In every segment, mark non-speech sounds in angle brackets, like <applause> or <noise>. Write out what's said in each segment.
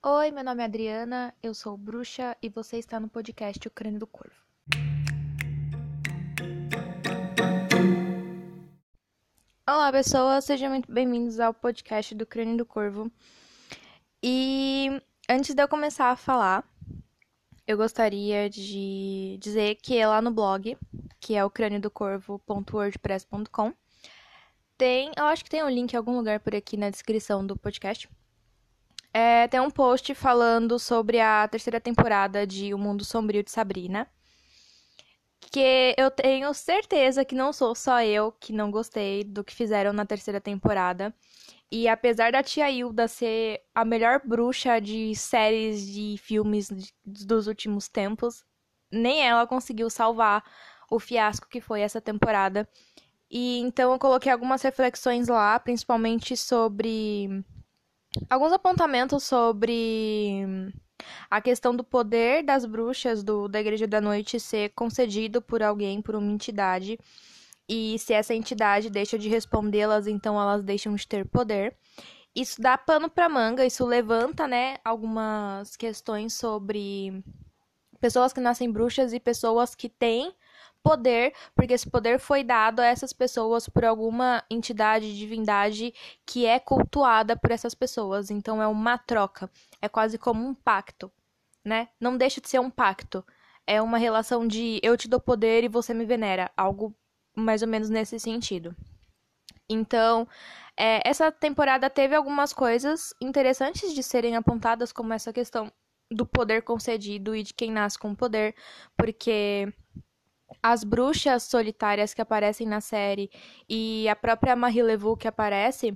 Oi, meu nome é Adriana, eu sou bruxa e você está no podcast O Crânio do Corvo. Olá, pessoas, sejam muito bem-vindos ao podcast do Crânio do Corvo. E antes de eu começar a falar, eu gostaria de dizer que lá no blog, que é o crâniodocorvo.wordpress.com, tem, eu acho que tem um link em algum lugar por aqui na descrição do podcast. É, tem um post falando sobre a terceira temporada de O Mundo Sombrio de Sabrina. Que eu tenho certeza que não sou só eu que não gostei do que fizeram na terceira temporada. E apesar da tia Hilda ser a melhor bruxa de séries de filmes dos últimos tempos, nem ela conseguiu salvar o fiasco que foi essa temporada. E então eu coloquei algumas reflexões lá, principalmente sobre alguns apontamentos sobre a questão do poder das bruxas do, da Igreja da Noite ser concedido por alguém, por uma entidade. E se essa entidade deixa de respondê-las, então elas deixam de ter poder. Isso dá pano para manga, isso levanta, né, algumas questões sobre pessoas que nascem bruxas e pessoas que têm poder, porque esse poder foi dado a essas pessoas por alguma entidade, divindade que é cultuada por essas pessoas. Então é uma troca, é quase como um pacto, né? Não deixa de ser um pacto. É uma relação de eu te dou poder e você me venera, algo mais ou menos nesse sentido. Então, é, essa temporada teve algumas coisas interessantes de serem apontadas, como essa questão do poder concedido e de quem nasce com poder, porque as bruxas solitárias que aparecem na série e a própria Marie Levu que aparece,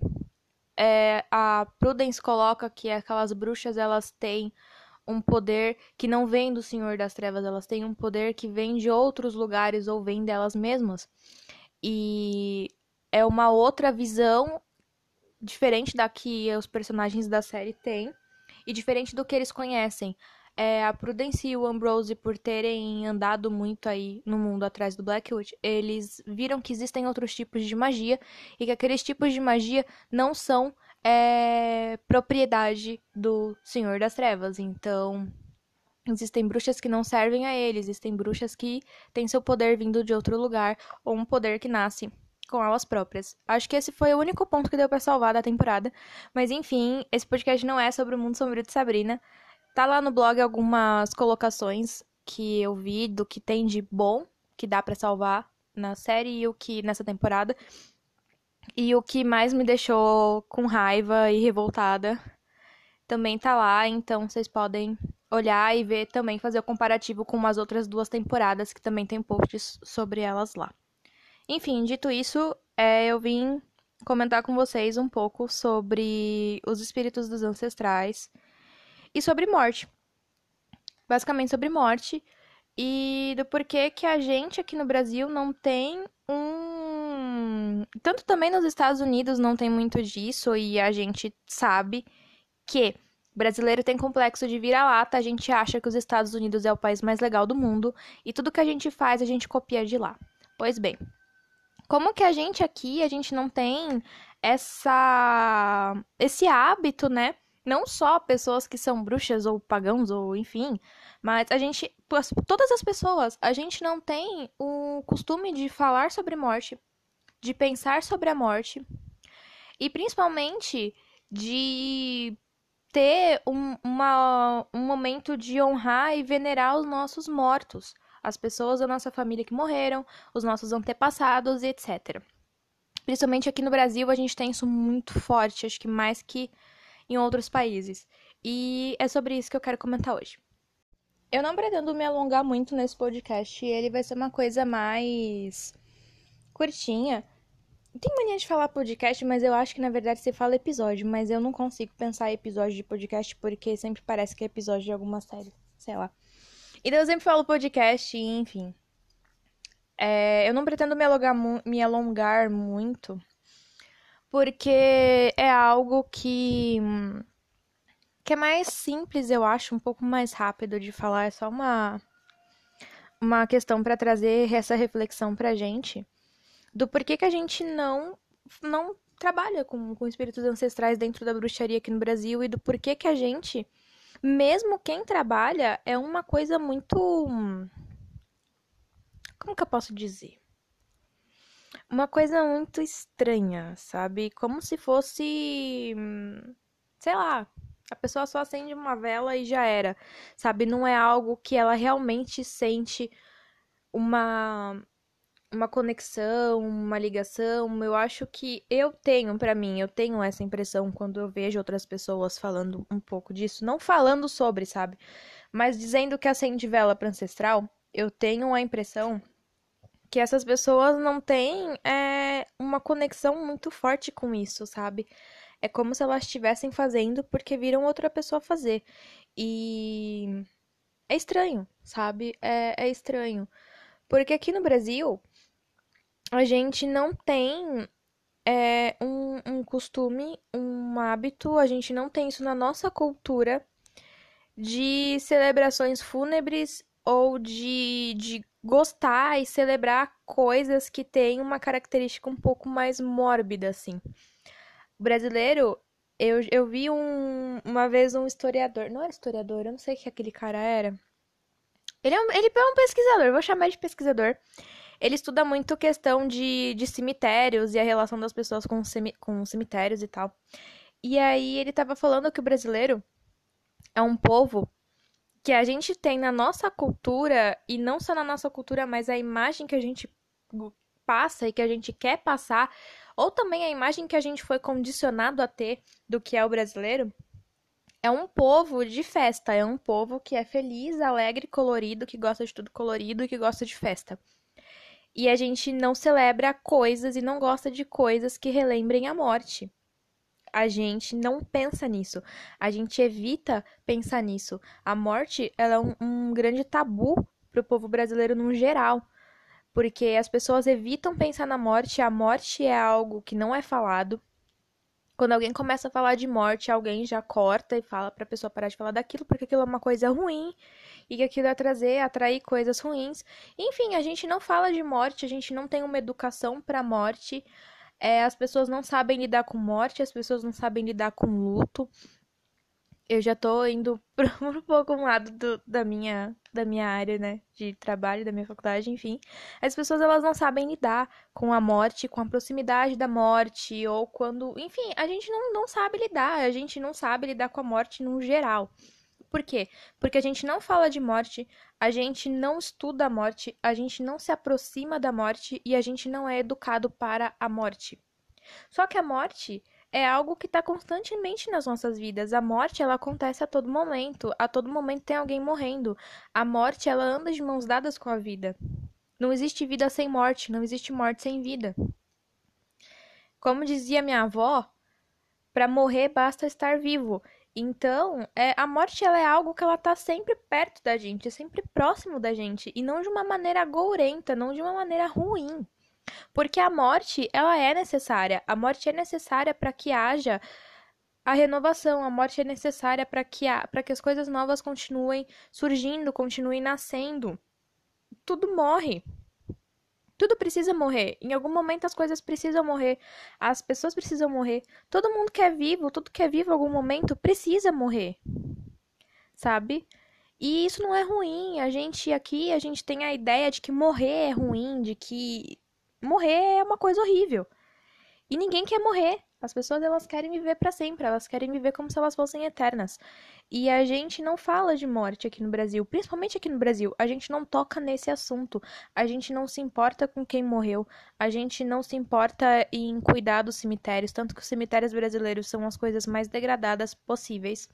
é, a Prudence coloca que aquelas bruxas elas têm um poder que não vem do Senhor das Trevas, elas têm um poder que vem de outros lugares ou vem delas mesmas. E é uma outra visão diferente da que os personagens da série têm e diferente do que eles conhecem é, a Prudence e o Ambrose, por terem andado muito aí no mundo atrás do Blackwood, eles viram que existem outros tipos de magia e que aqueles tipos de magia não são é, propriedade do Senhor das Trevas. Então, existem bruxas que não servem a ele, existem bruxas que têm seu poder vindo de outro lugar ou um poder que nasce com elas próprias. Acho que esse foi o único ponto que deu para salvar da temporada. Mas enfim, esse podcast não é sobre o mundo sombrio de Sabrina. Tá lá no blog algumas colocações que eu vi do que tem de bom que dá para salvar na série e o que nessa temporada. E o que mais me deixou com raiva e revoltada também tá lá, então vocês podem olhar e ver também fazer o comparativo com as outras duas temporadas que também tem posts sobre elas lá. Enfim, dito isso, é, eu vim comentar com vocês um pouco sobre os espíritos dos ancestrais e sobre morte. Basicamente sobre morte e do porquê que a gente aqui no Brasil não tem um. Tanto também nos Estados Unidos não tem muito disso, e a gente sabe que brasileiro tem complexo de vira-lata, a gente acha que os Estados Unidos é o país mais legal do mundo, e tudo que a gente faz a gente copia de lá. Pois bem, como que a gente aqui, a gente não tem essa esse hábito, né, não só pessoas que são bruxas ou pagãos ou enfim, mas a gente, todas as pessoas, a gente não tem o costume de falar sobre morte, de pensar sobre a morte e principalmente de ter um, uma, um momento de honrar e venerar os nossos mortos, as pessoas da nossa família que morreram, os nossos antepassados, etc. Principalmente aqui no Brasil, a gente tem isso muito forte, acho que mais que em outros países. E é sobre isso que eu quero comentar hoje. Eu não pretendo me alongar muito nesse podcast, ele vai ser uma coisa mais curtinha. Tem mania de falar podcast, mas eu acho que na verdade você fala episódio, mas eu não consigo pensar episódio de podcast porque sempre parece que é episódio de alguma série, sei lá. Então eu sempre falo podcast, enfim. É, eu não pretendo me alongar, me alongar muito, porque é algo que que é mais simples, eu acho, um pouco mais rápido de falar, é só uma uma questão para trazer essa reflexão pra gente do porquê que a gente não não trabalha com, com espíritos ancestrais dentro da bruxaria aqui no Brasil e do porquê que a gente mesmo quem trabalha, é uma coisa muito. Como que eu posso dizer? Uma coisa muito estranha, sabe? Como se fosse. Sei lá, a pessoa só acende uma vela e já era, sabe? Não é algo que ela realmente sente uma uma conexão, uma ligação. Eu acho que eu tenho para mim, eu tenho essa impressão quando eu vejo outras pessoas falando um pouco disso, não falando sobre, sabe? Mas dizendo que acende vela para ancestral, eu tenho a impressão que essas pessoas não têm é, uma conexão muito forte com isso, sabe? É como se elas estivessem fazendo porque viram outra pessoa fazer. E é estranho, sabe? É, é estranho. Porque aqui no Brasil, a gente não tem é, um, um costume, um hábito, a gente não tem isso na nossa cultura de celebrações fúnebres ou de, de gostar e celebrar coisas que têm uma característica um pouco mais mórbida, assim brasileiro, eu, eu vi um, uma vez um historiador. Não era historiador, eu não sei o que aquele cara era. Ele é um, ele é um pesquisador, vou chamar de pesquisador. Ele estuda muito questão de, de cemitérios e a relação das pessoas com, com cemitérios e tal. E aí ele tava falando que o brasileiro é um povo que a gente tem na nossa cultura, e não só na nossa cultura, mas a imagem que a gente passa e que a gente quer passar ou também a imagem que a gente foi condicionado a ter do que é o brasileiro, é um povo de festa, é um povo que é feliz, alegre, colorido, que gosta de tudo colorido e que gosta de festa. E a gente não celebra coisas e não gosta de coisas que relembrem a morte. A gente não pensa nisso. A gente evita pensar nisso. A morte ela é um, um grande tabu para o povo brasileiro no geral porque as pessoas evitam pensar na morte, a morte é algo que não é falado. Quando alguém começa a falar de morte, alguém já corta e fala para a pessoa parar de falar daquilo, porque aquilo é uma coisa ruim e que aquilo é trazer, atrair coisas ruins. Enfim, a gente não fala de morte, a gente não tem uma educação para morte. É, as pessoas não sabem lidar com morte, as pessoas não sabem lidar com luto eu já tô indo <laughs> para um pouco um lado do, da minha da minha área, né, de trabalho, da minha faculdade, enfim. As pessoas elas não sabem lidar com a morte, com a proximidade da morte ou quando, enfim, a gente não, não sabe lidar, a gente não sabe lidar com a morte no geral. Por quê? Porque a gente não fala de morte, a gente não estuda a morte, a gente não se aproxima da morte e a gente não é educado para a morte. Só que a morte, é algo que está constantemente nas nossas vidas. A morte, ela acontece a todo momento. A todo momento tem alguém morrendo. A morte, ela anda de mãos dadas com a vida. Não existe vida sem morte, não existe morte sem vida. Como dizia minha avó, para morrer basta estar vivo. Então, é, a morte ela é algo que ela tá sempre perto da gente, sempre próximo da gente, e não de uma maneira gourenta, não de uma maneira ruim. Porque a morte, ela é necessária. A morte é necessária para que haja a renovação. A morte é necessária para que, que as coisas novas continuem surgindo, continuem nascendo. Tudo morre. Tudo precisa morrer. Em algum momento as coisas precisam morrer. As pessoas precisam morrer. Todo mundo que é vivo, tudo que é vivo em algum momento precisa morrer. Sabe? E isso não é ruim. A gente aqui, a gente tem a ideia de que morrer é ruim, de que morrer é uma coisa horrível. E ninguém quer morrer. As pessoas elas querem viver para sempre, elas querem viver como se elas fossem eternas. E a gente não fala de morte aqui no Brasil, principalmente aqui no Brasil. A gente não toca nesse assunto. A gente não se importa com quem morreu. A gente não se importa em cuidar dos cemitérios, tanto que os cemitérios brasileiros são as coisas mais degradadas possíveis.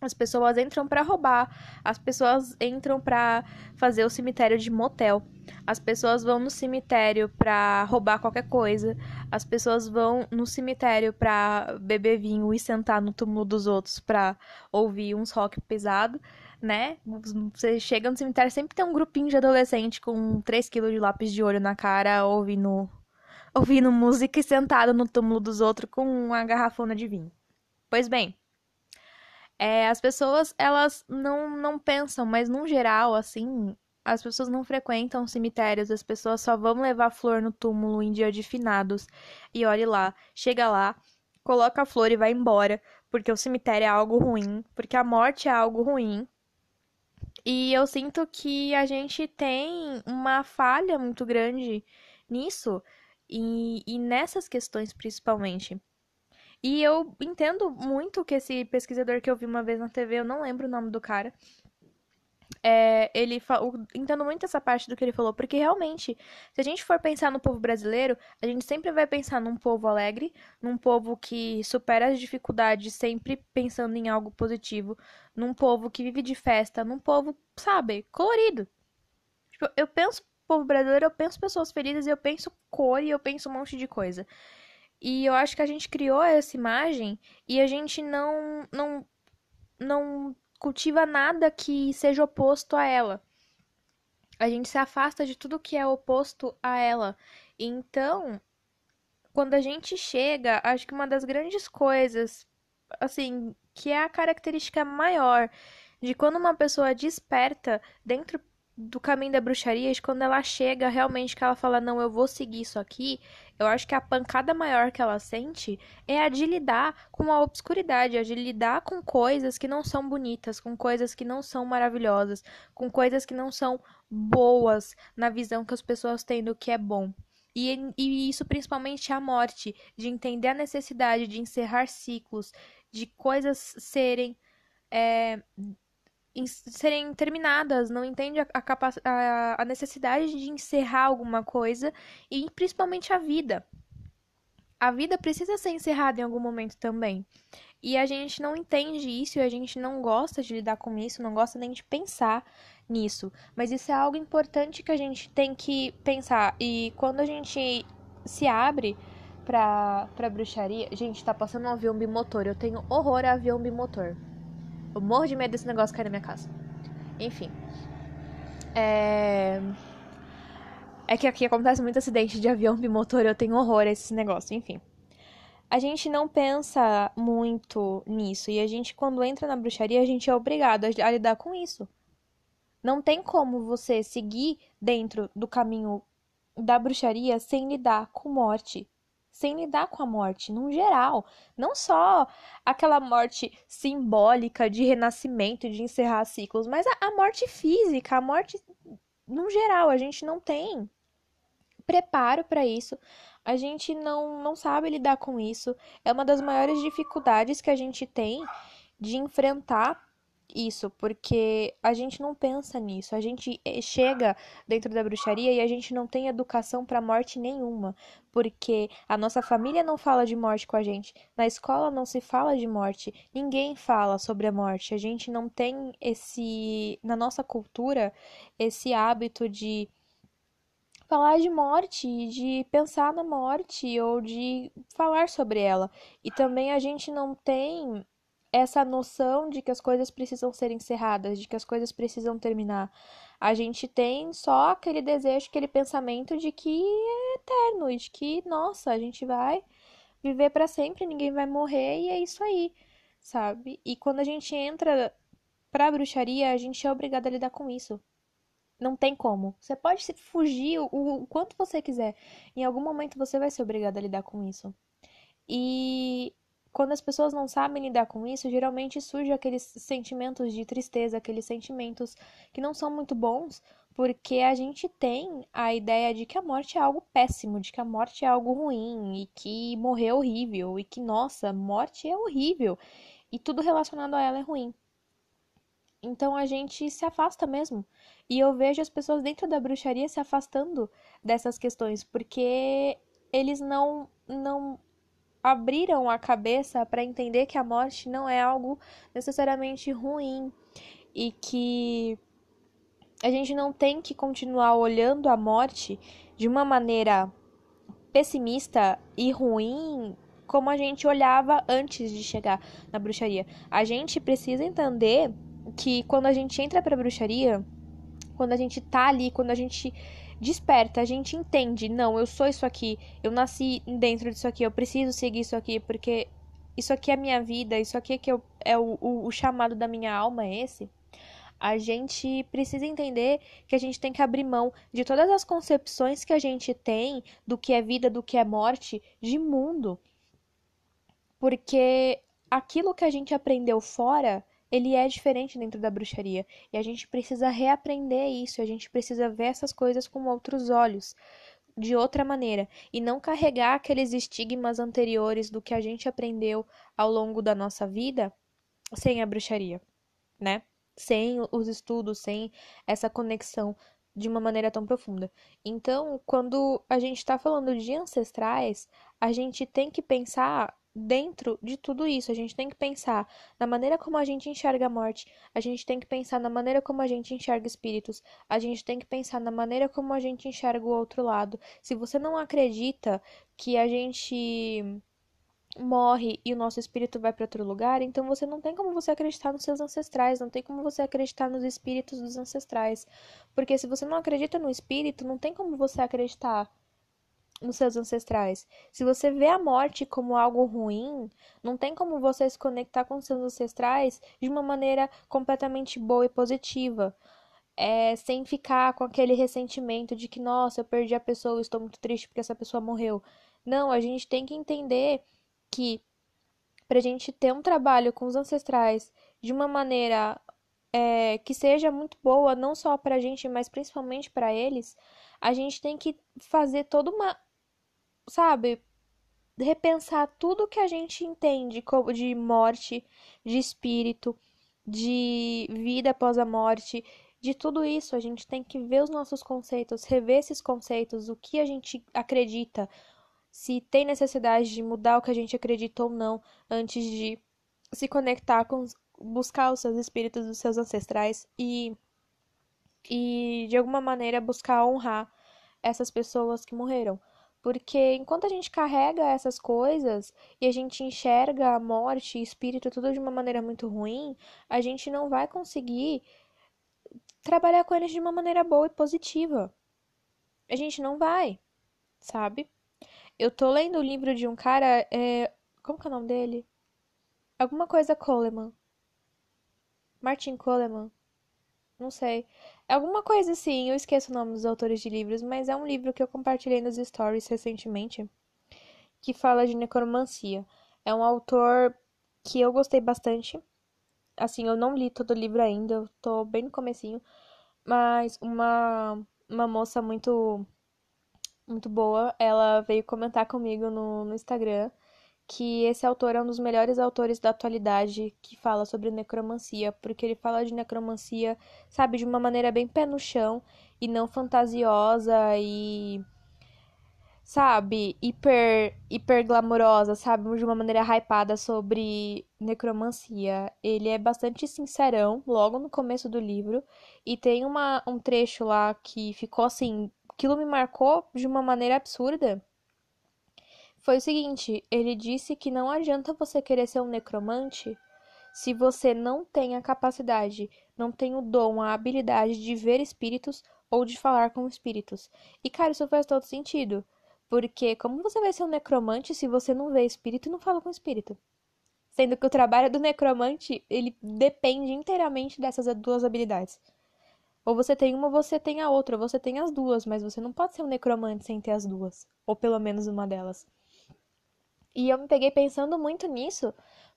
As pessoas entram para roubar, as pessoas entram para fazer o cemitério de motel. As pessoas vão no cemitério para roubar qualquer coisa. As pessoas vão no cemitério para beber vinho e sentar no túmulo dos outros para ouvir uns rock pesado, né? Você chega no cemitério, sempre tem um grupinho de adolescente com 3 quilos de lápis de olho na cara, ouvindo, ouvindo música e sentado no túmulo dos outros com uma garrafona de vinho. Pois bem, é, as pessoas, elas não, não pensam, mas no geral, assim, as pessoas não frequentam cemitérios, as pessoas só vão levar flor no túmulo em dia de finados. E olhe lá, chega lá, coloca a flor e vai embora. porque o cemitério é algo ruim, porque a morte é algo ruim. E eu sinto que a gente tem uma falha muito grande nisso e, e nessas questões principalmente. E eu entendo muito que esse pesquisador que eu vi uma vez na TV, eu não lembro o nome do cara, é, ele entendo muito essa parte do que ele falou, porque realmente, se a gente for pensar no povo brasileiro, a gente sempre vai pensar num povo alegre, num povo que supera as dificuldades sempre pensando em algo positivo, num povo que vive de festa, num povo, sabe, colorido. Tipo, eu penso povo brasileiro, eu penso pessoas felizes, eu penso cor e eu penso um monte de coisa. E eu acho que a gente criou essa imagem e a gente não não não cultiva nada que seja oposto a ela. A gente se afasta de tudo que é oposto a ela. Então, quando a gente chega, acho que uma das grandes coisas, assim, que é a característica maior de quando uma pessoa desperta dentro do caminho da bruxaria, quando ela chega realmente que ela fala, não, eu vou seguir isso aqui, eu acho que a pancada maior que ela sente é a de lidar com a obscuridade, a de lidar com coisas que não são bonitas, com coisas que não são maravilhosas, com coisas que não são boas na visão que as pessoas têm do que é bom. E, e isso principalmente a morte, de entender a necessidade de encerrar ciclos, de coisas serem é, serem terminadas, não entende a, a, a necessidade de encerrar alguma coisa e principalmente a vida. A vida precisa ser encerrada em algum momento também. E a gente não entende isso e a gente não gosta de lidar com isso, não gosta nem de pensar nisso. Mas isso é algo importante que a gente tem que pensar. E quando a gente se abre pra, pra bruxaria. Gente, tá passando um avião bimotor. Eu tenho horror a avião bimotor. Eu morro de medo desse negócio cair na minha casa. Enfim. É. É que aqui acontece muito acidente de avião bimotor, eu tenho horror a esse negócio, enfim. A gente não pensa muito nisso e a gente quando entra na bruxaria, a gente é obrigado a lidar com isso. Não tem como você seguir dentro do caminho da bruxaria sem lidar com morte, sem lidar com a morte, num geral. Não só aquela morte simbólica de renascimento, de encerrar ciclos, mas a, a morte física, a morte num geral. A gente não tem preparo para isso. A gente não, não sabe lidar com isso. É uma das maiores dificuldades que a gente tem de enfrentar isso, porque a gente não pensa nisso. A gente eh, chega dentro da bruxaria e a gente não tem educação para morte nenhuma, porque a nossa família não fala de morte com a gente, na escola não se fala de morte, ninguém fala sobre a morte. A gente não tem esse na nossa cultura esse hábito de falar de morte, de pensar na morte ou de falar sobre ela. E também a gente não tem essa noção de que as coisas precisam ser encerradas, de que as coisas precisam terminar. A gente tem só aquele desejo, aquele pensamento de que é eterno, de que, nossa, a gente vai viver para sempre, ninguém vai morrer e é isso aí, sabe? E quando a gente entra pra bruxaria, a gente é obrigado a lidar com isso. Não tem como. Você pode fugir o, o quanto você quiser. Em algum momento você vai ser obrigado a lidar com isso. E quando as pessoas não sabem lidar com isso, geralmente surgem aqueles sentimentos de tristeza, aqueles sentimentos que não são muito bons, porque a gente tem a ideia de que a morte é algo péssimo, de que a morte é algo ruim e que morrer é horrível e que, nossa, morte é horrível e tudo relacionado a ela é ruim. Então a gente se afasta mesmo. E eu vejo as pessoas dentro da bruxaria se afastando dessas questões, porque eles não não abriram a cabeça para entender que a morte não é algo necessariamente ruim e que a gente não tem que continuar olhando a morte de uma maneira pessimista e ruim como a gente olhava antes de chegar na bruxaria. A gente precisa entender que quando a gente entra para bruxaria, quando a gente tá ali, quando a gente desperta, a gente entende, não, eu sou isso aqui, eu nasci dentro disso aqui, eu preciso seguir isso aqui, porque isso aqui é minha vida, isso aqui é, que eu, é o, o, o chamado da minha alma, é esse. A gente precisa entender que a gente tem que abrir mão de todas as concepções que a gente tem do que é vida, do que é morte, de mundo. Porque aquilo que a gente aprendeu fora, ele é diferente dentro da bruxaria. E a gente precisa reaprender isso, a gente precisa ver essas coisas com outros olhos, de outra maneira, e não carregar aqueles estigmas anteriores do que a gente aprendeu ao longo da nossa vida sem a bruxaria, né? Sem os estudos, sem essa conexão de uma maneira tão profunda. Então, quando a gente está falando de ancestrais, a gente tem que pensar dentro de tudo isso, a gente tem que pensar na maneira como a gente enxerga a morte, a gente tem que pensar na maneira como a gente enxerga espíritos, a gente tem que pensar na maneira como a gente enxerga o outro lado. Se você não acredita que a gente morre e o nosso espírito vai para outro lugar, então você não tem como você acreditar nos seus ancestrais, não tem como você acreditar nos espíritos dos ancestrais. Porque se você não acredita no espírito, não tem como você acreditar nos seus ancestrais. Se você vê a morte como algo ruim, não tem como você se conectar com seus ancestrais de uma maneira completamente boa e positiva. É, sem ficar com aquele ressentimento de que, nossa, eu perdi a pessoa, estou muito triste porque essa pessoa morreu. Não, a gente tem que entender que para a gente ter um trabalho com os ancestrais de uma maneira é, que seja muito boa, não só para a gente, mas principalmente para eles, a gente tem que fazer toda uma sabe, repensar tudo que a gente entende de morte, de espírito, de vida após a morte, de tudo isso. A gente tem que ver os nossos conceitos, rever esses conceitos, o que a gente acredita, se tem necessidade de mudar o que a gente acredita ou não, antes de se conectar com buscar os seus espíritos dos seus ancestrais e e de alguma maneira buscar honrar essas pessoas que morreram. Porque enquanto a gente carrega essas coisas e a gente enxerga a morte e espírito tudo de uma maneira muito ruim, a gente não vai conseguir trabalhar com eles de uma maneira boa e positiva. A gente não vai, sabe? Eu tô lendo o livro de um cara, é... como que é o nome dele? Alguma coisa Coleman. Martin Coleman. Não sei. Alguma coisa assim, eu esqueço o nome dos autores de livros, mas é um livro que eu compartilhei nos stories recentemente, que fala de necromancia. É um autor que eu gostei bastante. Assim, eu não li todo o livro ainda, eu tô bem no comecinho, mas uma uma moça muito muito boa, ela veio comentar comigo no, no Instagram que esse autor é um dos melhores autores da atualidade que fala sobre necromancia, porque ele fala de necromancia, sabe, de uma maneira bem pé no chão e não fantasiosa e sabe, hiper hiper glamourosa, sabe, de uma maneira hypada sobre necromancia. Ele é bastante sincerão logo no começo do livro e tem uma um trecho lá que ficou assim, aquilo me marcou de uma maneira absurda foi o seguinte: ele disse que não adianta você querer ser um necromante se você não tem a capacidade, não tem o dom, a habilidade de ver espíritos ou de falar com espíritos. E, cara, isso faz todo sentido. Porque como você vai ser um necromante se você não vê espírito e não fala com espírito? Sendo que o trabalho do necromante, ele depende inteiramente dessas duas habilidades. Ou você tem uma, você tem a outra, ou você tem as duas, mas você não pode ser um necromante sem ter as duas, ou pelo menos uma delas. E eu me peguei pensando muito nisso,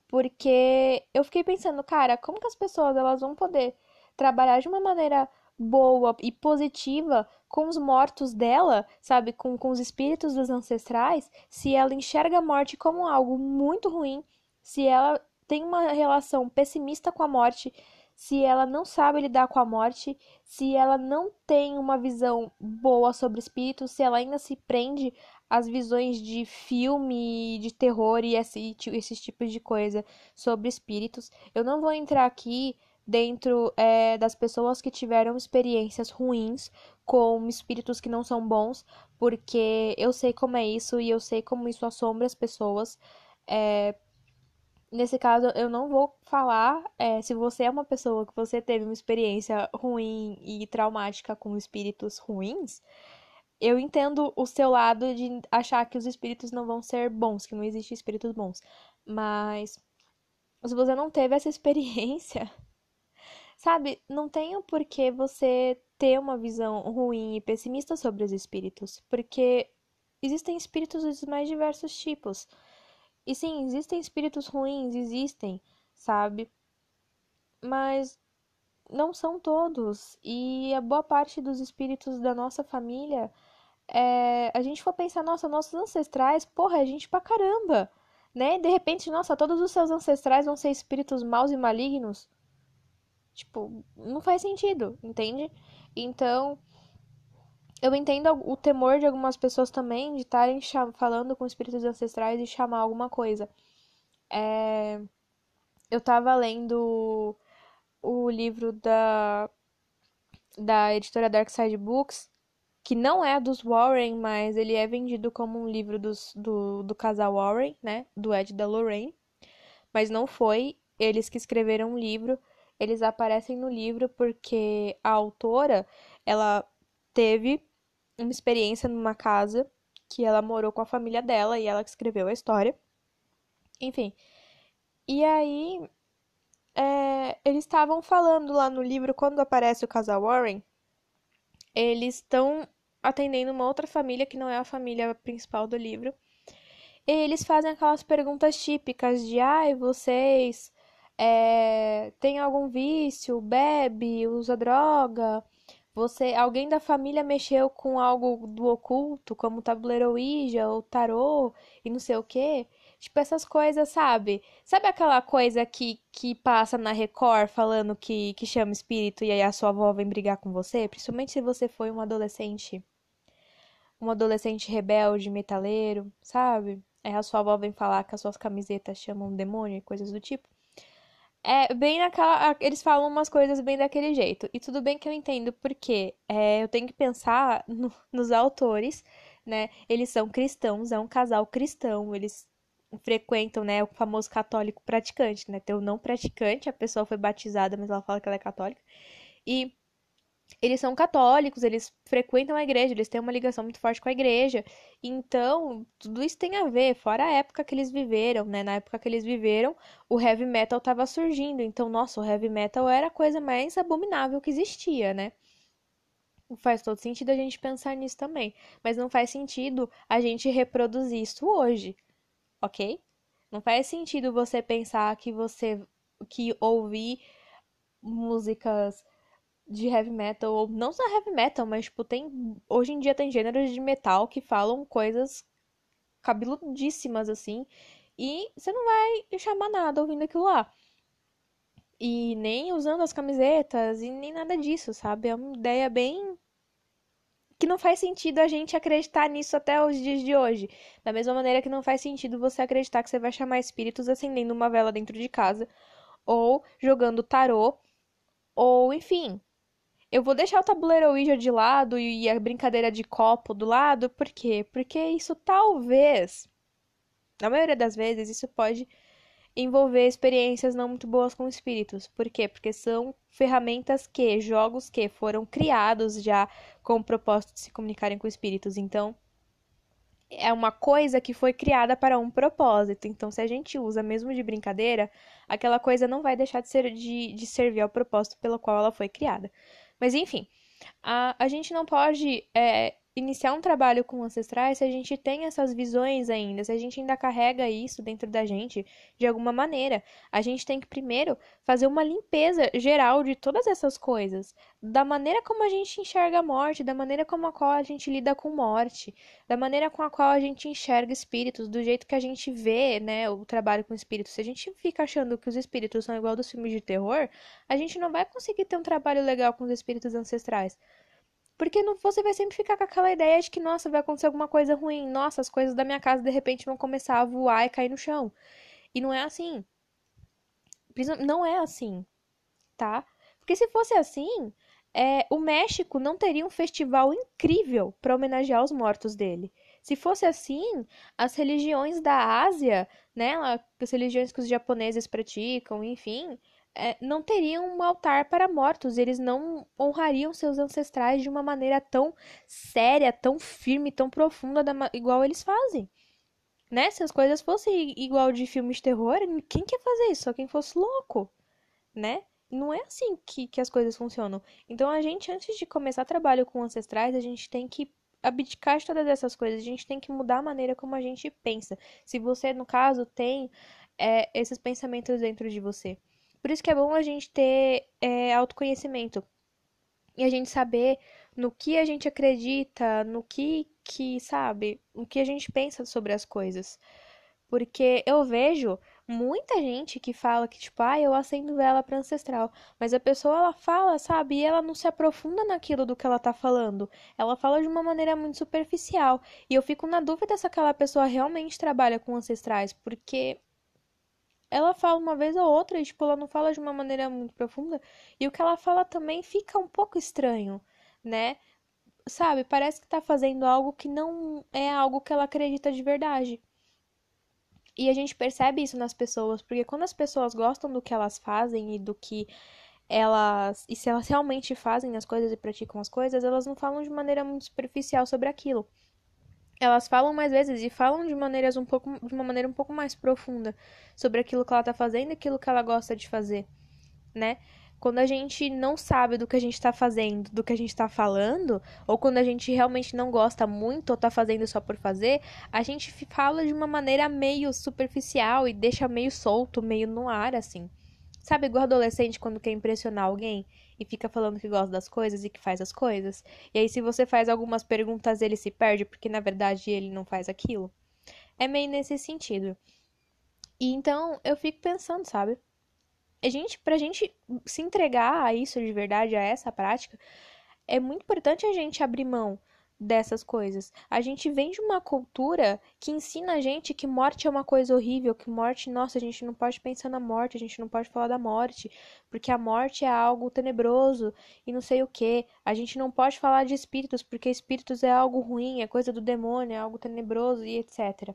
porque eu fiquei pensando, cara, como que as pessoas elas vão poder trabalhar de uma maneira boa e positiva com os mortos dela, sabe, com, com os espíritos dos ancestrais, se ela enxerga a morte como algo muito ruim, se ela tem uma relação pessimista com a morte, se ela não sabe lidar com a morte, se ela não tem uma visão boa sobre espíritos, se ela ainda se prende as visões de filme, de terror e esse, esses tipos de coisa sobre espíritos. Eu não vou entrar aqui dentro é, das pessoas que tiveram experiências ruins com espíritos que não são bons, porque eu sei como é isso e eu sei como isso assombra as pessoas. É, nesse caso, eu não vou falar é, se você é uma pessoa que você teve uma experiência ruim e traumática com espíritos ruins eu entendo o seu lado de achar que os espíritos não vão ser bons, que não existem espíritos bons. Mas se você não teve essa experiência, <laughs> sabe, não tem o porquê você ter uma visão ruim e pessimista sobre os espíritos, porque existem espíritos dos mais diversos tipos. E sim, existem espíritos ruins, existem, sabe? Mas não são todos. E a boa parte dos espíritos da nossa família, é... a gente for pensar, nossa, nossos ancestrais, porra, é gente pra caramba, né? De repente, nossa, todos os seus ancestrais vão ser espíritos maus e malignos. Tipo, não faz sentido, entende? Então, eu entendo o temor de algumas pessoas também de estarem falando com espíritos ancestrais e chamar alguma coisa. É... Eu tava lendo o livro da, da editora Dark Side Books, que não é dos Warren, mas ele é vendido como um livro dos, do, do casal Warren, né? Do Ed e da Lorraine. Mas não foi eles que escreveram o livro. Eles aparecem no livro porque a autora, ela teve uma experiência numa casa que ela morou com a família dela e ela que escreveu a história. Enfim. E aí, é, eles estavam falando lá no livro, quando aparece o casal Warren, eles estão atendendo uma outra família que não é a família principal do livro. E eles fazem aquelas perguntas típicas de, ai, vocês é, têm algum vício, bebe, usa droga, você, alguém da família mexeu com algo do oculto, como tabuleiro Ouija ou tarô e não sei o quê? Tipo, essas coisas, sabe? Sabe aquela coisa que, que passa na Record falando que, que chama espírito e aí a sua avó vem brigar com você? Principalmente se você foi um adolescente. Um adolescente rebelde, metaleiro, sabe? Aí a sua avó vem falar que as suas camisetas chamam demônio e coisas do tipo. É bem naquela. Eles falam umas coisas bem daquele jeito. E tudo bem que eu entendo, porque é, eu tenho que pensar no, nos autores, né? Eles são cristãos, é um casal cristão, eles frequentam, né, o famoso católico praticante, né? Tem o não praticante, a pessoa foi batizada, mas ela fala que ela é católica. E eles são católicos, eles frequentam a igreja, eles têm uma ligação muito forte com a igreja. Então, tudo isso tem a ver, fora a época que eles viveram, né? Na época que eles viveram, o heavy metal estava surgindo. Então, nossa, o heavy metal era a coisa mais abominável que existia, né? Faz todo sentido a gente pensar nisso também. Mas não faz sentido a gente reproduzir isso hoje, ok? Não faz sentido você pensar que você que ouvir músicas de heavy metal, ou não só heavy metal, mas tipo, tem. Hoje em dia tem gêneros de metal que falam coisas cabeludíssimas assim. E você não vai chamar nada ouvindo aquilo lá. E nem usando as camisetas e nem nada disso, sabe? É uma ideia bem. Que não faz sentido a gente acreditar nisso até os dias de hoje. Da mesma maneira que não faz sentido você acreditar que você vai chamar espíritos acendendo uma vela dentro de casa, ou jogando tarô, ou enfim, eu vou deixar o tabuleiro Ouija de lado e a brincadeira de copo do lado, por quê? Porque isso talvez, na maioria das vezes, isso pode envolver experiências não muito boas com espíritos. Por quê? Porque são ferramentas que, jogos que foram criados já com o propósito de se comunicarem com espíritos. Então, é uma coisa que foi criada para um propósito. Então, se a gente usa mesmo de brincadeira, aquela coisa não vai deixar de, ser, de, de servir ao propósito pelo qual ela foi criada. Mas enfim, a, a gente não pode é, iniciar um trabalho com ancestrais se a gente tem essas visões ainda, se a gente ainda carrega isso dentro da gente de alguma maneira. A gente tem que primeiro fazer uma limpeza geral de todas essas coisas, da maneira como a gente enxerga a morte, da maneira como a qual a gente lida com morte, da maneira com a qual a gente enxerga espíritos, do jeito que a gente vê, né, o trabalho com espíritos. Se a gente fica achando que os espíritos são igual dos filmes de terror, a gente não vai conseguir ter um trabalho legal com os espíritos ancestrais. Porque não, você vai sempre ficar com aquela ideia de que, nossa, vai acontecer alguma coisa ruim. Nossa, as coisas da minha casa de repente vão começar a voar e cair no chão. E não é assim. Não é assim, tá? Porque se fosse assim, é, o México não teria um festival incrível para homenagear os mortos dele. Se fosse assim, as religiões da Ásia, né, as religiões que os japoneses praticam, enfim, é, não teriam um altar para mortos, eles não honrariam seus ancestrais de uma maneira tão séria, tão firme, tão profunda, da, igual eles fazem. Né? Se as coisas fossem igual de filmes de terror, quem quer fazer isso? Só quem fosse louco, né? Não é assim que, que as coisas funcionam. Então, a gente, antes de começar trabalho com ancestrais, a gente tem que abdicar de todas essas coisas, a gente tem que mudar a maneira como a gente pensa. Se você, no caso, tem é, esses pensamentos dentro de você. Por isso que é bom a gente ter é, autoconhecimento e a gente saber no que a gente acredita, no que que, sabe, o que a gente pensa sobre as coisas. Porque eu vejo muita gente que fala que, tipo, ah, eu acendo vela para ancestral. Mas a pessoa, ela fala, sabe, e ela não se aprofunda naquilo do que ela tá falando. Ela fala de uma maneira muito superficial. E eu fico na dúvida se aquela pessoa realmente trabalha com ancestrais, porque ela fala uma vez ou outra e, tipo, ela não fala de uma maneira muito profunda. E o que ela fala também fica um pouco estranho, né? Sabe, parece que tá fazendo algo que não é algo que ela acredita de verdade. E a gente percebe isso nas pessoas, porque quando as pessoas gostam do que elas fazem e do que elas. E se elas realmente fazem as coisas e praticam as coisas, elas não falam de maneira muito superficial sobre aquilo. Elas falam mais vezes e falam de maneiras um pouco de uma maneira um pouco mais profunda sobre aquilo que ela tá fazendo e aquilo que ela gosta de fazer, né? Quando a gente não sabe do que a gente está fazendo, do que a gente está falando, ou quando a gente realmente não gosta muito ou está fazendo só por fazer, a gente fala de uma maneira meio superficial e deixa meio solto, meio no ar, assim. Sabe, igual adolescente quando quer impressionar alguém e fica falando que gosta das coisas e que faz as coisas. E aí, se você faz algumas perguntas, ele se perde porque na verdade ele não faz aquilo. É meio nesse sentido. E então eu fico pensando, sabe? a gente, pra gente se entregar a isso de verdade, a essa prática, é muito importante a gente abrir mão dessas coisas. A gente vem de uma cultura que ensina a gente que morte é uma coisa horrível, que morte, nossa, a gente não pode pensar na morte, a gente não pode falar da morte, porque a morte é algo tenebroso e não sei o que. A gente não pode falar de espíritos, porque espíritos é algo ruim, é coisa do demônio, é algo tenebroso e etc.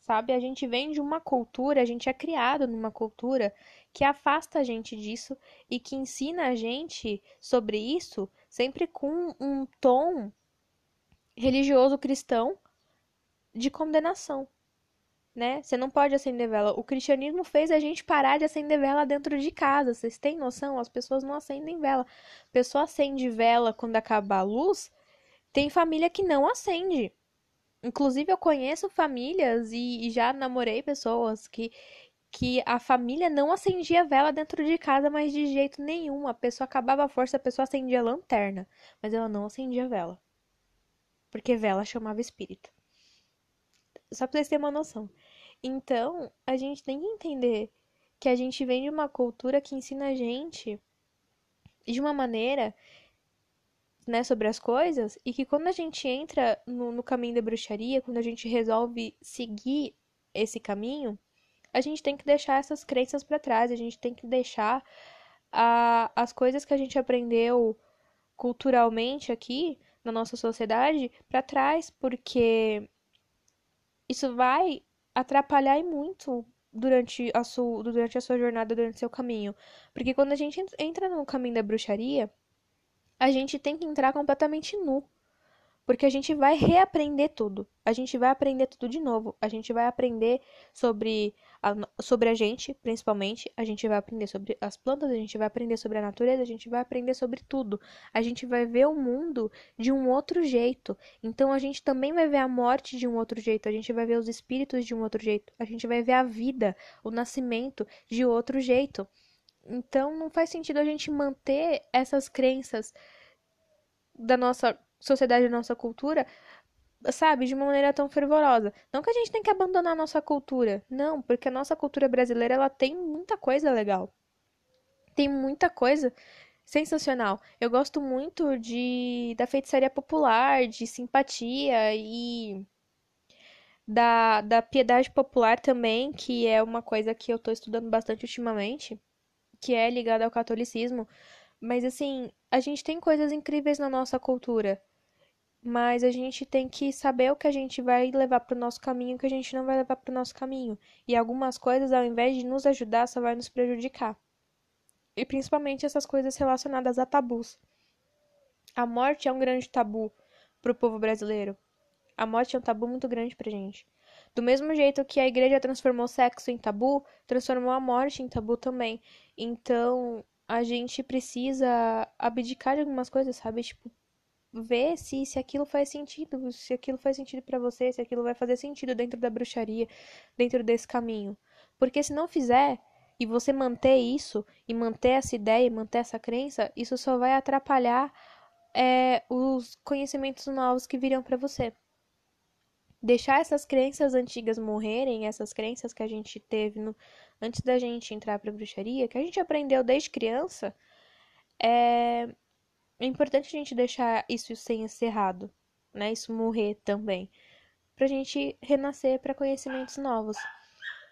Sabe? A gente vem de uma cultura, a gente é criado numa cultura que afasta a gente disso e que ensina a gente sobre isso sempre com um tom religioso cristão de condenação. Né? Você não pode acender vela. O cristianismo fez a gente parar de acender vela dentro de casa. Vocês têm noção? As pessoas não acendem vela. A pessoa acende vela quando acaba a luz. Tem família que não acende. Inclusive, eu conheço famílias e, e já namorei pessoas que que a família não acendia vela dentro de casa, mas de jeito nenhum. A pessoa acabava a força, a pessoa acendia a lanterna, mas ela não acendia vela. Porque vela chamava espírito. Só pra vocês terem uma noção. Então, a gente tem que entender que a gente vem de uma cultura que ensina a gente de uma maneira né, sobre as coisas, e que quando a gente entra no, no caminho da bruxaria, quando a gente resolve seguir esse caminho, a gente tem que deixar essas crenças para trás, a gente tem que deixar a, as coisas que a gente aprendeu culturalmente aqui na nossa sociedade para trás, porque isso vai atrapalhar muito durante a, sua, durante a sua jornada, durante seu caminho. Porque quando a gente entra no caminho da bruxaria, a gente tem que entrar completamente nu. Porque a gente vai reaprender tudo. A gente vai aprender tudo de novo. A gente vai aprender sobre a, sobre a gente, principalmente. A gente vai aprender sobre as plantas, a gente vai aprender sobre a natureza, a gente vai aprender sobre tudo. A gente vai ver o mundo de um outro jeito. Então a gente também vai ver a morte de um outro jeito. A gente vai ver os espíritos de um outro jeito. A gente vai ver a vida, o nascimento de outro jeito. Então não faz sentido a gente manter essas crenças da nossa sociedade, da nossa cultura, sabe, de uma maneira tão fervorosa. Não que a gente tem que abandonar a nossa cultura, não, porque a nossa cultura brasileira ela tem muita coisa legal. Tem muita coisa sensacional. Eu gosto muito de da feitiçaria popular, de simpatia e da, da piedade popular também, que é uma coisa que eu tô estudando bastante ultimamente, que é ligada ao catolicismo. Mas assim, a gente tem coisas incríveis na nossa cultura mas a gente tem que saber o que a gente vai levar para o nosso caminho o que a gente não vai levar para o nosso caminho. E algumas coisas, ao invés de nos ajudar, só vai nos prejudicar. E principalmente essas coisas relacionadas a tabus. A morte é um grande tabu para o povo brasileiro. A morte é um tabu muito grande pra gente. Do mesmo jeito que a igreja transformou sexo em tabu, transformou a morte em tabu também. Então, a gente precisa abdicar de algumas coisas, sabe? Tipo, ver se, se aquilo faz sentido, se aquilo faz sentido para você, se aquilo vai fazer sentido dentro da bruxaria, dentro desse caminho. Porque se não fizer, e você manter isso, e manter essa ideia, e manter essa crença, isso só vai atrapalhar é, os conhecimentos novos que virão para você. Deixar essas crenças antigas morrerem, essas crenças que a gente teve no, antes da gente entrar para bruxaria, que a gente aprendeu desde criança, é, é importante a gente deixar isso sem encerrado, né? Isso morrer também, pra gente renascer para conhecimentos novos.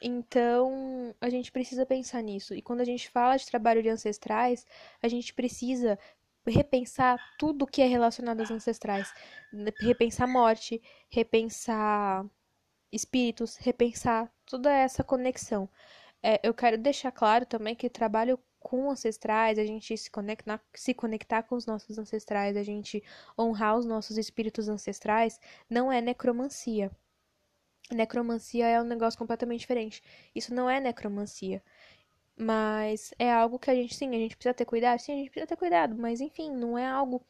Então, a gente precisa pensar nisso. E quando a gente fala de trabalho de ancestrais, a gente precisa repensar tudo que é relacionado aos ancestrais. Repensar morte, repensar espíritos, repensar toda essa conexão. É, eu quero deixar claro também que trabalho com ancestrais, a gente se conectar, se conectar com os nossos ancestrais, a gente honrar os nossos espíritos ancestrais, não é necromancia. Necromancia é um negócio completamente diferente. Isso não é necromancia. Mas é algo que a gente, sim, a gente precisa ter cuidado. Sim, a gente precisa ter cuidado. Mas, enfim, não é algo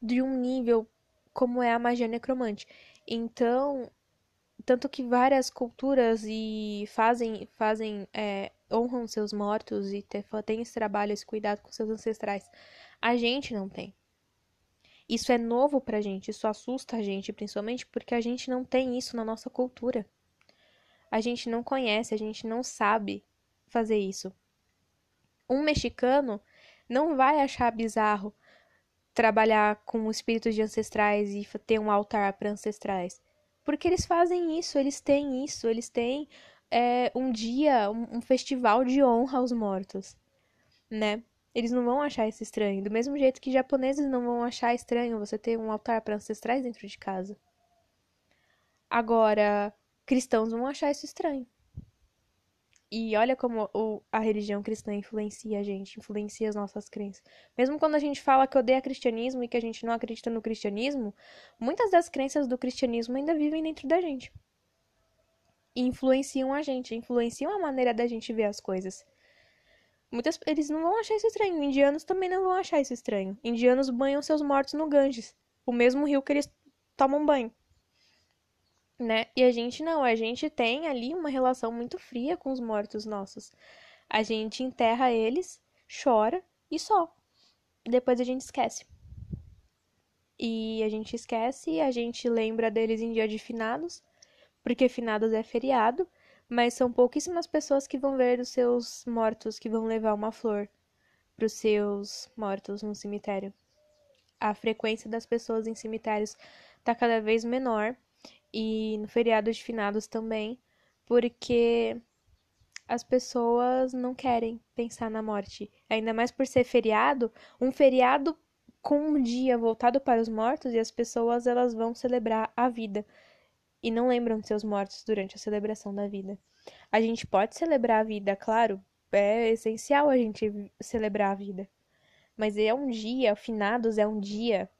de um nível como é a magia necromante. Então, tanto que várias culturas e fazem, fazem é, honram seus mortos e têm esse trabalho, esse cuidado com seus ancestrais. A gente não tem. Isso é novo pra gente, isso assusta a gente, principalmente porque a gente não tem isso na nossa cultura. A gente não conhece, a gente não sabe fazer isso. Um mexicano não vai achar bizarro trabalhar com espíritos de ancestrais e ter um altar para ancestrais. Porque eles fazem isso, eles têm isso, eles têm é, um dia, um, um festival de honra aos mortos, né? Eles não vão achar isso estranho. Do mesmo jeito que japoneses não vão achar estranho você ter um altar para ancestrais dentro de casa. Agora, cristãos vão achar isso estranho. E olha como o, a religião cristã influencia a gente, influencia as nossas crenças. Mesmo quando a gente fala que odeia cristianismo e que a gente não acredita no cristianismo, muitas das crenças do cristianismo ainda vivem dentro da gente. E influenciam a gente, influenciam a maneira da gente ver as coisas. Muitas, eles não vão achar isso estranho. Indianos também não vão achar isso estranho. Indianos banham seus mortos no Ganges, o mesmo rio que eles tomam banho né? E a gente não, a gente tem ali uma relação muito fria com os mortos nossos. A gente enterra eles, chora e só. Depois a gente esquece. E a gente esquece, a gente lembra deles em dia de finados, porque finados é feriado, mas são pouquíssimas pessoas que vão ver os seus mortos, que vão levar uma flor para os seus mortos no cemitério. A frequência das pessoas em cemitérios está cada vez menor e no feriado de finados também, porque as pessoas não querem pensar na morte. Ainda mais por ser feriado, um feriado com um dia voltado para os mortos e as pessoas elas vão celebrar a vida e não lembram de seus mortos durante a celebração da vida. A gente pode celebrar a vida, claro, é essencial a gente celebrar a vida. Mas é um dia, finados é um dia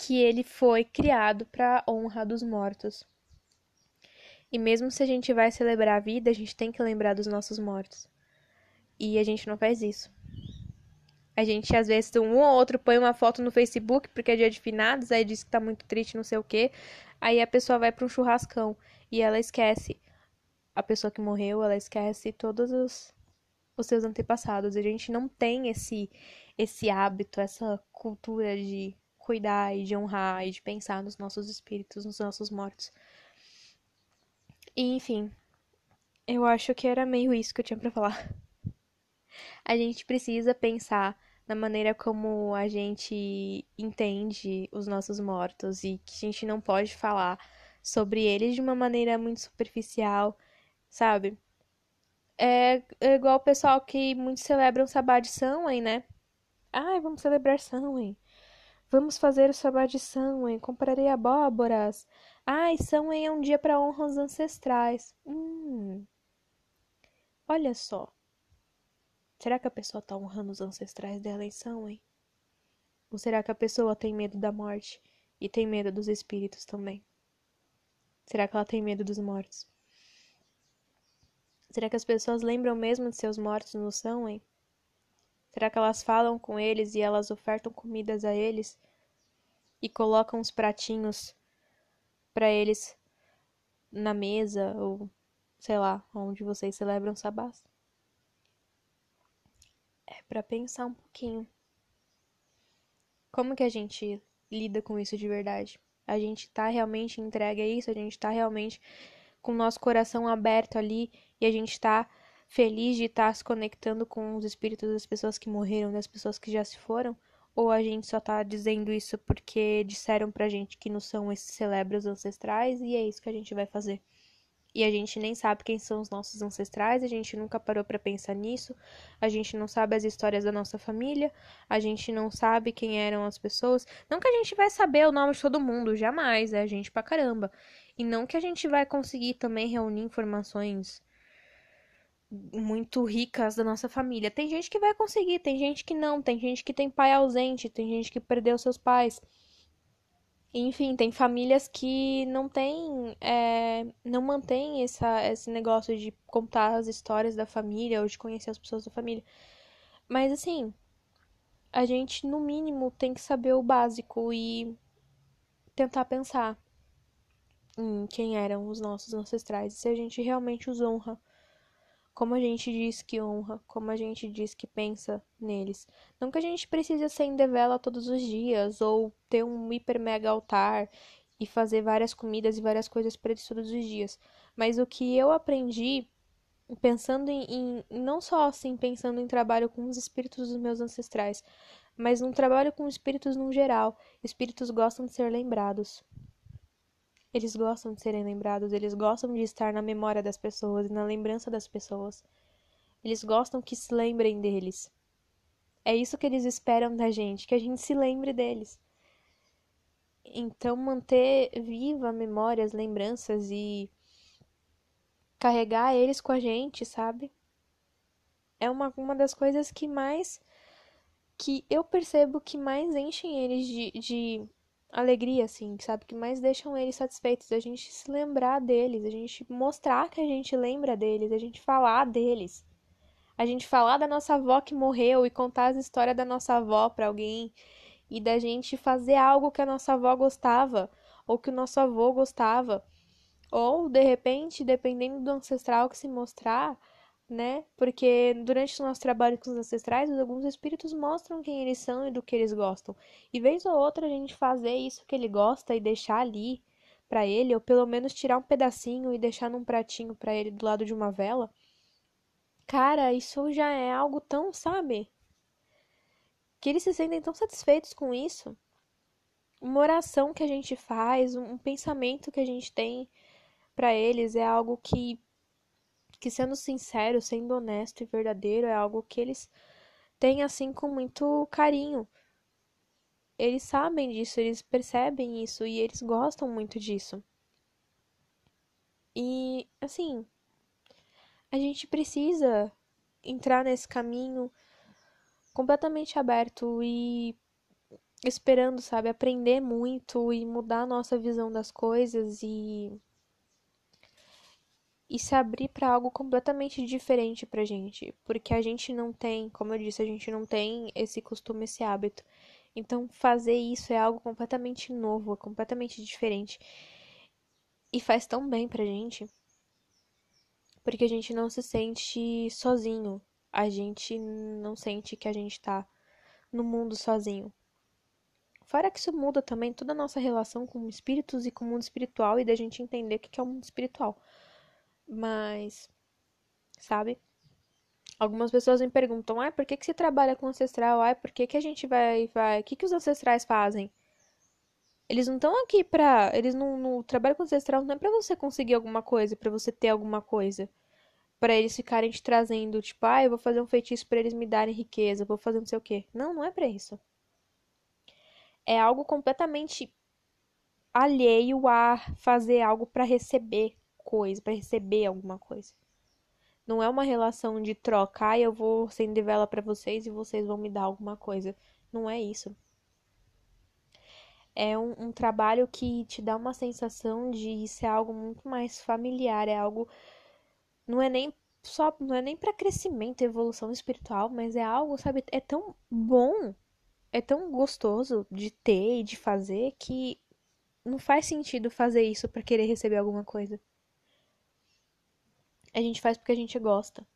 que ele foi criado para honra dos mortos. E mesmo se a gente vai celebrar a vida, a gente tem que lembrar dos nossos mortos. E a gente não faz isso. A gente, às vezes, um ou outro põe uma foto no Facebook porque é dia de finados, aí diz que tá muito triste, não sei o quê. Aí a pessoa vai para um churrascão e ela esquece a pessoa que morreu, ela esquece todos os, os seus antepassados. A gente não tem esse, esse hábito, essa cultura de cuidar e de honrar e de pensar nos nossos espíritos, nos nossos mortos. E, enfim, eu acho que era meio isso que eu tinha para falar. <laughs> A gente precisa pensar na maneira como a gente entende os nossos mortos e que a gente não pode falar sobre eles de uma maneira muito superficial, sabe? É, é igual o pessoal que muitos celebram Sabá de Samhain, né? Ai, vamos celebrar Samhain. Vamos fazer o sabá de Samhain, comprarei abóboras. Ai, Samhain é um dia para honra aos ancestrais. Hum. Olha só. Será que a pessoa está honrando os ancestrais dela em Samhain? Ou será que a pessoa tem medo da morte e tem medo dos espíritos também? Será que ela tem medo dos mortos? Será que as pessoas lembram mesmo de seus mortos no Samhain? Será que elas falam com eles e elas ofertam comidas a eles e colocam os pratinhos para eles na mesa ou sei lá, onde vocês celebram sabás? É para pensar um pouquinho. Como que a gente lida com isso de verdade? A gente tá realmente entregue a isso? A gente tá realmente com o nosso coração aberto ali e a gente tá feliz de estar tá se conectando com os espíritos das pessoas que morreram, das pessoas que já se foram? Ou a gente só tá dizendo isso porque disseram pra gente que não são esses celebros ancestrais e é isso que a gente vai fazer? e a gente nem sabe quem são os nossos ancestrais, a gente nunca parou para pensar nisso, a gente não sabe as histórias da nossa família, a gente não sabe quem eram as pessoas. Não que a gente vai saber o nome de todo mundo, jamais, é a gente pra caramba. E não que a gente vai conseguir também reunir informações muito ricas da nossa família. Tem gente que vai conseguir, tem gente que não, tem gente que tem pai ausente, tem gente que perdeu seus pais. Enfim, tem famílias que não tem, é, não mantém essa, esse negócio de contar as histórias da família ou de conhecer as pessoas da família. Mas assim, a gente no mínimo tem que saber o básico e tentar pensar em quem eram os nossos ancestrais e se a gente realmente os honra como a gente diz que honra, como a gente diz que pensa neles. Não que a gente precise acender vela todos os dias, ou ter um hiper mega altar e fazer várias comidas e várias coisas para eles todos os dias. Mas o que eu aprendi, pensando em, em, não só assim, pensando em trabalho com os espíritos dos meus ancestrais, mas num trabalho com espíritos no geral. Espíritos gostam de ser lembrados. Eles gostam de serem lembrados, eles gostam de estar na memória das pessoas e na lembrança das pessoas. Eles gostam que se lembrem deles. É isso que eles esperam da gente, que a gente se lembre deles. Então, manter viva a memória, as lembranças e carregar eles com a gente, sabe? É uma, uma das coisas que mais. que eu percebo que mais enchem eles de, de alegria, assim, sabe? Que mais deixam eles satisfeitos. A gente se lembrar deles, a gente mostrar que a gente lembra deles, a gente falar deles. A gente falar da nossa avó que morreu e contar as histórias da nossa avó para alguém. E da gente fazer algo que a nossa avó gostava, ou que o nosso avô gostava. Ou, de repente, dependendo do ancestral que se mostrar, né? Porque durante o nosso trabalho com os ancestrais, alguns espíritos mostram quem eles são e do que eles gostam. E vez ou outra a gente fazer isso que ele gosta e deixar ali para ele, ou pelo menos tirar um pedacinho e deixar num pratinho para ele do lado de uma vela. Cara, isso já é algo tão, sabe? Que eles se sentem tão satisfeitos com isso. Uma oração que a gente faz, um pensamento que a gente tem para eles é algo que que sendo sincero, sendo honesto e verdadeiro é algo que eles têm assim com muito carinho. Eles sabem disso, eles percebem isso e eles gostam muito disso. E assim, a gente precisa entrar nesse caminho completamente aberto e esperando, sabe, aprender muito e mudar a nossa visão das coisas e e se abrir para algo completamente diferente pra gente, porque a gente não tem, como eu disse, a gente não tem esse costume, esse hábito. Então, fazer isso é algo completamente novo, completamente diferente. E faz tão bem pra gente, porque a gente não se sente sozinho, a gente não sente que a gente tá no mundo sozinho. Fora que isso muda também toda a nossa relação com espíritos e com o mundo espiritual e da gente entender o que é o mundo espiritual. Mas, sabe? Algumas pessoas me perguntam, ai, por que, que você trabalha com ancestral? Ai, por que, que a gente vai, vai... O que, que os ancestrais fazem? Eles não estão aqui pra... Eles não, não... trabalham com ancestral não é pra você conseguir alguma coisa, pra você ter alguma coisa. Pra eles ficarem te trazendo, tipo, ah, eu vou fazer um feitiço pra eles me darem riqueza, vou fazer não sei o quê. Não, não é pra isso. É algo completamente alheio a fazer algo para receber coisa, para receber alguma coisa. Não é uma relação de troca, ah, eu vou acender vela para vocês e vocês vão me dar alguma coisa. Não é isso. É um, um trabalho que te dá uma sensação de ser algo muito mais familiar, é algo. Não é nem só, não é nem para crescimento, evolução espiritual, mas é algo, sabe, é tão bom, é tão gostoso de ter e de fazer que não faz sentido fazer isso para querer receber alguma coisa. A gente faz porque a gente gosta.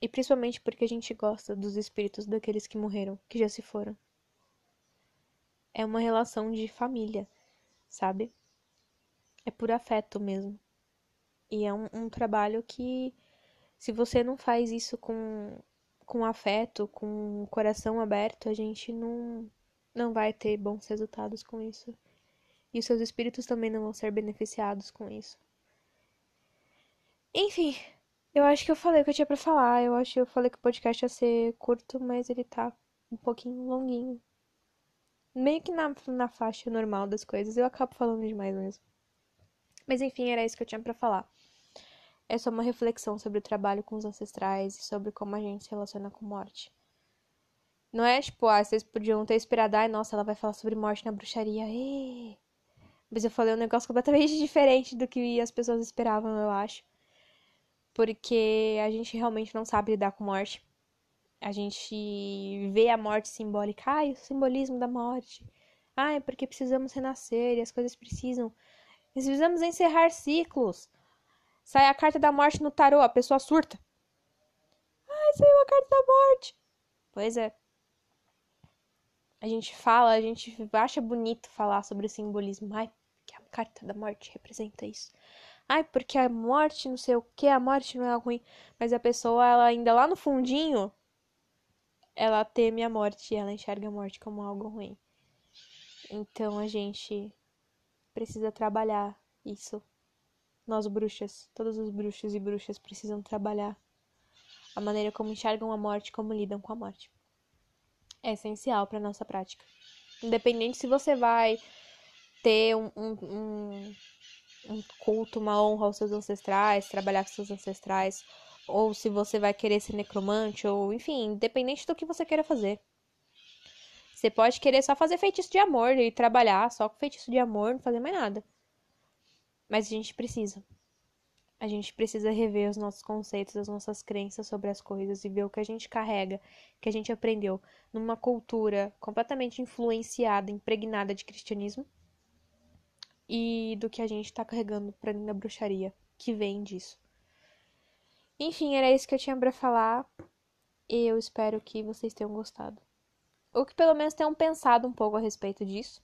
E principalmente porque a gente gosta dos espíritos daqueles que morreram, que já se foram. É uma relação de família, sabe? É por afeto mesmo. E é um, um trabalho que, se você não faz isso com, com afeto, com o coração aberto, a gente não, não vai ter bons resultados com isso. E os seus espíritos também não vão ser beneficiados com isso. Enfim, eu acho que eu falei o que eu tinha pra falar. Eu acho que eu falei que o podcast ia ser curto, mas ele tá um pouquinho longuinho. Meio que na, na faixa normal das coisas. Eu acabo falando demais mesmo. Mas enfim, era isso que eu tinha para falar. É só uma reflexão sobre o trabalho com os ancestrais e sobre como a gente se relaciona com morte. Não é tipo, ah, vocês podiam ter esperado, ai, nossa, ela vai falar sobre morte na bruxaria. Ê! Mas eu falei um negócio completamente <laughs> diferente do que as pessoas esperavam, eu acho. Porque a gente realmente não sabe lidar com morte. A gente vê a morte simbólica, ai, o simbolismo da morte. Ai, porque precisamos renascer e as coisas precisam. Precisamos encerrar ciclos. Sai a carta da morte no tarô, a pessoa surta. Ai, saiu a carta da morte. Pois é. A gente fala, a gente acha bonito falar sobre o simbolismo. Ai, que a carta da morte representa isso. Ai, porque a morte, não sei o que, a morte não é algo ruim. Mas a pessoa, ela ainda lá no fundinho, ela teme a morte ela enxerga a morte como algo ruim. Então a gente precisa trabalhar isso nós bruxas, todos os bruxos e bruxas precisam trabalhar a maneira como enxergam a morte, como lidam com a morte. É essencial para nossa prática. Independente se você vai ter um, um, um culto, uma honra aos seus ancestrais, trabalhar com seus ancestrais, ou se você vai querer ser necromante, ou enfim, independente do que você queira fazer. Você pode querer só fazer feitiço de amor e trabalhar só com feitiço de amor, não fazer mais nada. Mas a gente precisa. A gente precisa rever os nossos conceitos, as nossas crenças sobre as coisas e ver o que a gente carrega, que a gente aprendeu numa cultura completamente influenciada, impregnada de cristianismo e do que a gente está carregando para dentro da bruxaria, que vem disso. Enfim, era isso que eu tinha para falar eu espero que vocês tenham gostado. Ou que pelo menos tenham pensado um pouco a respeito disso.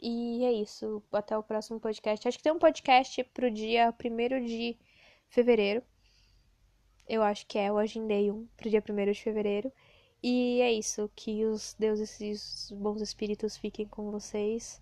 E é isso. Até o próximo podcast. Acho que tem um podcast pro dia 1 de fevereiro. Eu acho que é. Eu agendei um pro dia 1 de fevereiro. E é isso. Que os deuses e os bons espíritos fiquem com vocês.